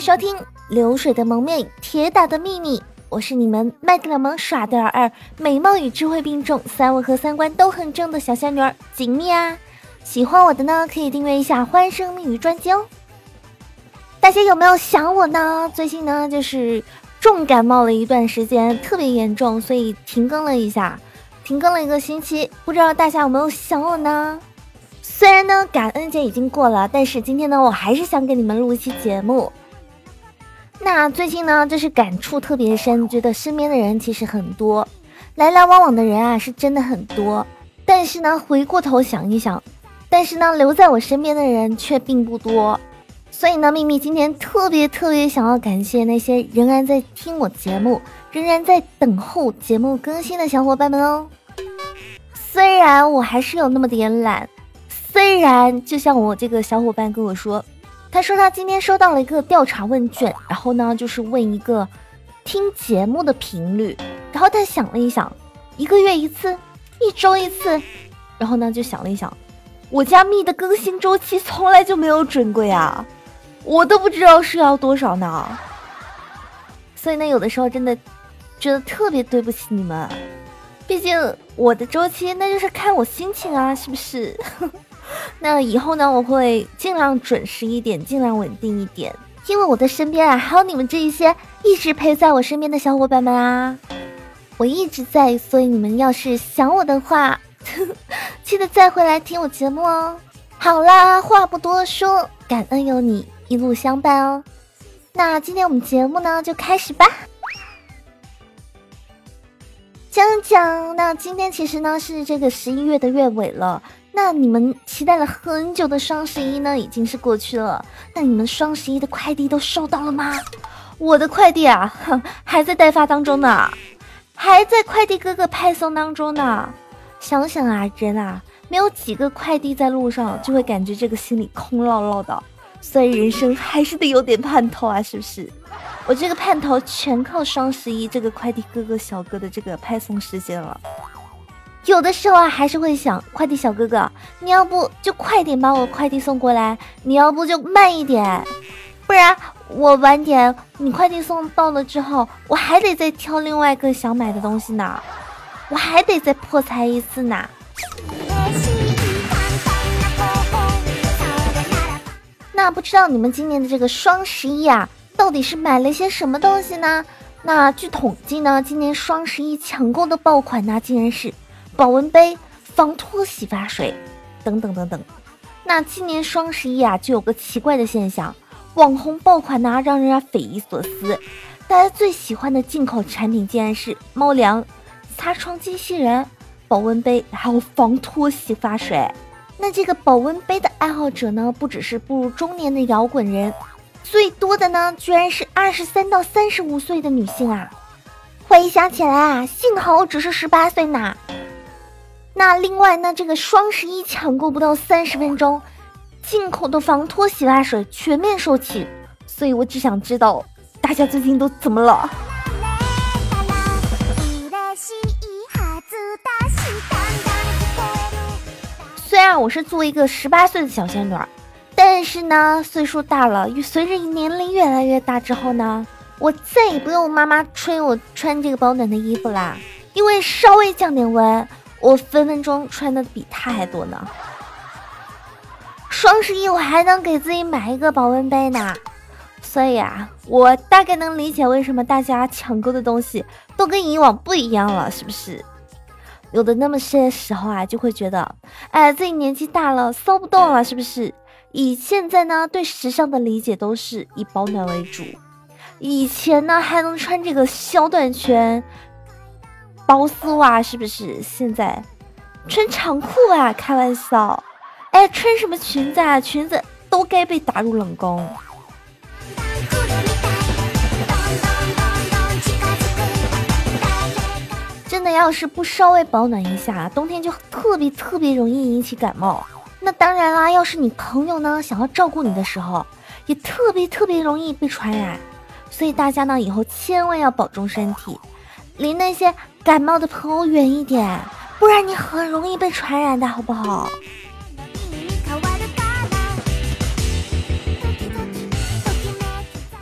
收听《流水的蒙面，铁打的秘密》。我是你们卖得了萌、耍得了二、美貌与智慧并重、三围和三观都很正的小仙女儿锦觅啊！喜欢我的呢，可以订阅一下《欢声蜜语》专辑哦。大家有没有想我呢？最近呢，就是重感冒了一段时间，特别严重，所以停更了一下，停更了一个星期。不知道大家有没有想我呢？虽然呢，感恩节已经过了，但是今天呢，我还是想给你们录一期节目。那最近呢，就是感触特别深，觉得身边的人其实很多，来来往往的人啊，是真的很多。但是呢，回过头想一想，但是呢，留在我身边的人却并不多。所以呢，秘密今天特别特别想要感谢那些仍然在听我节目、仍然在等候节目更新的小伙伴们哦。虽然我还是有那么点懒。虽然就像我这个小伙伴跟我说，他说他今天收到了一个调查问卷，然后呢就是问一个听节目的频率，然后他想了一想，一个月一次，一周一次，然后呢就想了一想，我家蜜的更新周期从来就没有准过呀，我都不知道是要多少呢，所以呢有的时候真的觉得特别对不起你们，毕竟我的周期那就是看我心情啊，是不是？那以后呢，我会尽量准时一点，尽量稳定一点，因为我的身边啊，还有你们这一些一直陪在我身边的小伙伴们啊，我一直在，所以你们要是想我的话，记得再回来听我节目哦。好啦，话不多说，感恩有你一路相伴哦。那今天我们节目呢，就开始吧。讲讲，那今天其实呢是这个十一月的月尾了。那你们期待了很久的双十一呢，已经是过去了。那你们双十一的快递都收到了吗？我的快递啊，哼还在待发当中呢，还在快递哥哥派送当中呢。想想啊，人啊，没有几个快递在路上，就会感觉这个心里空落落的。所以人生还是得有点盼头啊，是不是？我这个盼头全靠双十一这个快递哥哥小哥的这个派送时间了。有的时候啊，还是会想，快递小哥哥，你要不就快点把我快递送过来，你要不就慢一点，不然我晚点，你快递送到了之后，我还得再挑另外一个想买的东西呢，我还得再破财一次呢。那不知道你们今年的这个双十一啊，到底是买了些什么东西呢？那据统计呢，今年双十一抢购的爆款呢，竟然是。保温杯、防脱洗发水，等等等等。那今年双十一啊，就有个奇怪的现象，网红爆款呢，让人家匪夷所思。大家最喜欢的进口产品竟然是猫粮、擦窗机器人、保温杯，还有防脱洗发水。那这个保温杯的爱好者呢，不只是步入中年的摇滚人，最多的呢，居然是二十三到三十五岁的女性啊。回想起来啊，幸好我只是十八岁呢。那另外呢，这个双十一抢购不到三十分钟，进口的防脱洗发水全面售罄，所以我只想知道大家最近都怎么了。虽然我是作为一个十八岁的小仙女，但是呢，岁数大了，随着年龄越来越大之后呢，我再也不用妈妈催我穿这个保暖的衣服啦，因为稍微降点温。我分分钟穿的比他还多呢。双十一我还能给自己买一个保温杯呢，所以啊，我大概能理解为什么大家抢购的东西都跟以往不一样了，是不是？有的那么些时候啊，就会觉得，哎，自己年纪大了，骚不动了，是不是？以现在呢，对时尚的理解都是以保暖为主，以前呢还能穿这个小短裙。包丝袜是不是？现在穿长裤啊？开玩笑，哎，穿什么裙子啊？裙子都该被打入冷宫。真的，要是不稍微保暖一下，冬天就特别特别容易引起感冒。那当然啦，要是你朋友呢想要照顾你的时候，也特别特别容易被传染。所以大家呢以后千万要保重身体。离那些感冒的朋友远一点，不然你很容易被传染的，好不好？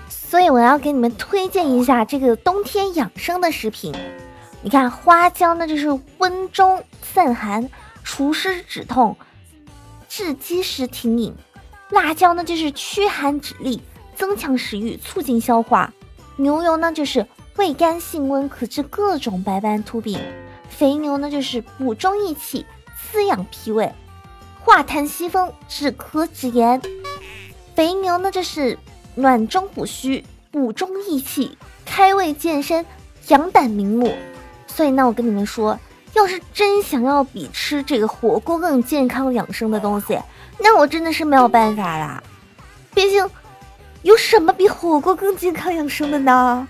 所以我要给你们推荐一下这个冬天养生的食品。你看花椒呢，就是温中散寒、除湿止痛、治积食停饮；辣椒呢，就是驱寒止痢、增强食欲、促进消化；牛油呢，就是味甘性温，可治各种白斑秃病；肥牛呢，就是补中益气、滋养脾胃、化痰息风、止咳止炎。肥牛呢，就是暖中补虚、补中益气、开胃健身、养胆明目。所以呢，我跟你们说，要是真想要比吃这个火锅更健康养生的东西，那我真的是没有办法啦。毕竟，有什么比火锅更健康养生的呢？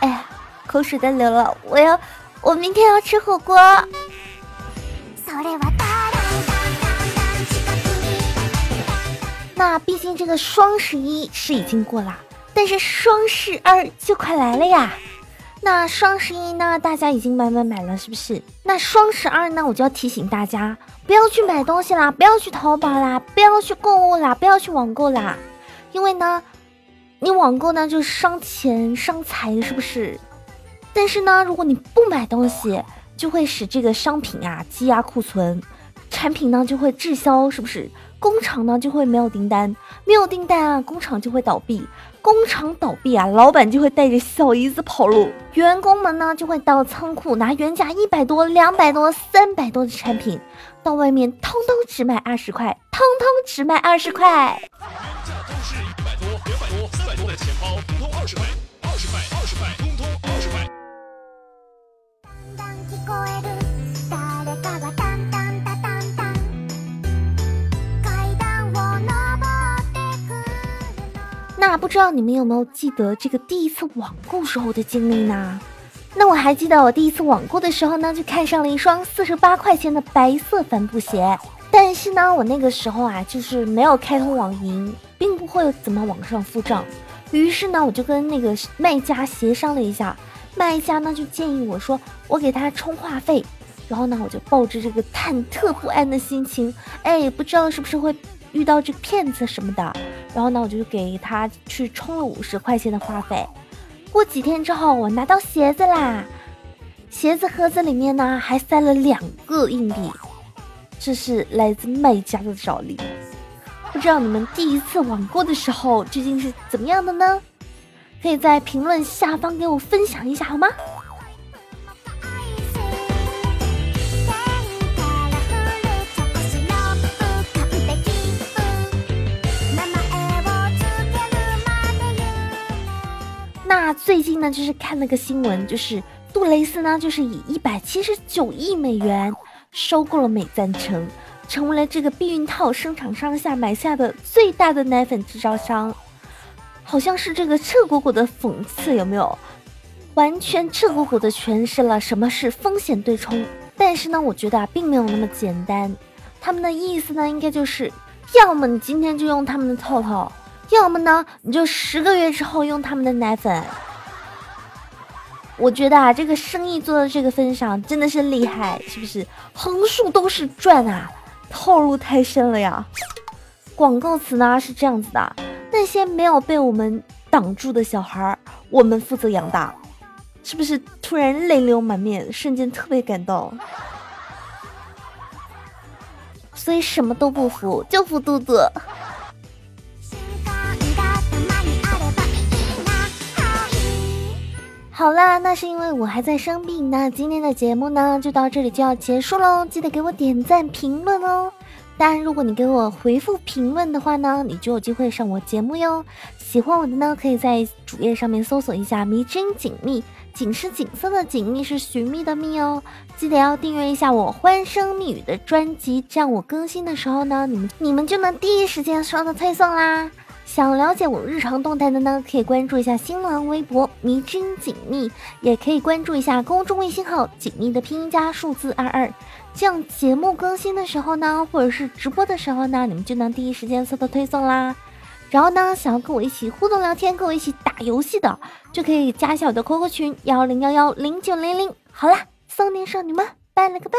哎呀，口水都流了，我要，我明天要吃火锅。那毕竟这个双十一是已经过了，但是双十二就快来了呀。那双十一呢，大家已经买买买了，是不是？那双十二呢，我就要提醒大家，不要去买东西啦，不要去淘宝啦，不要去购物啦，不要去网购啦，因为呢，你网购呢就伤钱伤财，是不是？但是呢，如果你不买东西，就会使这个商品啊积压库存，产品呢就会滞销，是不是？工厂呢就会没有订单，没有订单啊，工厂就会倒闭，工厂倒闭啊，老板就会带着小姨子跑路，员工们呢就会到仓库拿原价一百多、两百多、三百多的产品，到外面通通只卖二十块，通通只卖二十块。那不知道你们有没有记得这个第一次网购时候的经历呢？那我还记得我第一次网购的时候呢，就看上了一双四十八块钱的白色帆布鞋。但是呢，我那个时候啊，就是没有开通网银，并不会怎么网上付账。于是呢，我就跟那个卖家协商了一下，卖家呢就建议我说，我给他充话费。然后呢，我就抱着这个忐忑不安的心情，哎，不知道是不是会遇到这个骗子什么的。然后呢，我就给他去充了五十块钱的话费。过几天之后，我拿到鞋子啦，鞋子盒子里面呢还塞了两个硬币，这是来自卖家的找力。不知道你们第一次网购的时候究竟是怎么样的呢？可以在评论下方给我分享一下好吗？那最近呢，就是看了个新闻，就是杜蕾斯呢，就是以一百七十九亿美元收购了美赞城，成为了这个避孕套生产商下买下的最大的奶粉制造商。好像是这个赤果果的讽刺，有没有？完全赤果果的诠释了什么是风险对冲。但是呢，我觉得啊，并没有那么简单。他们的意思呢，应该就是，要么你今天就用他们的套套。要么呢，你就十个月之后用他们的奶粉。我觉得啊，这个生意做到这个份上，真的是厉害，是不是？横竖都是赚啊，套路太深了呀。广告词呢是这样子的：那些没有被我们挡住的小孩，我们负责养大。是不是突然泪流满面，瞬间特别感动？所以什么都不服，就服肚子。好啦，那是因为我还在生病。那今天的节目呢，就到这里就要结束喽。记得给我点赞、评论哦。当然，如果你给我回复评论的话呢，你就有机会上我节目哟。喜欢我的呢，可以在主页上面搜索一下“迷真锦觅”，锦是锦色的锦，觅是寻觅的觅哦。记得要订阅一下我欢声蜜语的专辑，这样我更新的时候呢，你们你们就能第一时间收到推送啦。想了解我日常动态的呢，可以关注一下新浪微博“迷君锦觅”，也可以关注一下公众微信号“锦觅”的拼音加数字二二，这样节目更新的时候呢，或者是直播的时候呢，你们就能第一时间收到推送啦。然后呢，想要跟我一起互动聊天、跟我一起打游戏的，就可以加一下我的 QQ 群幺零幺幺零九零零。好啦，送年少女们拜了个拜。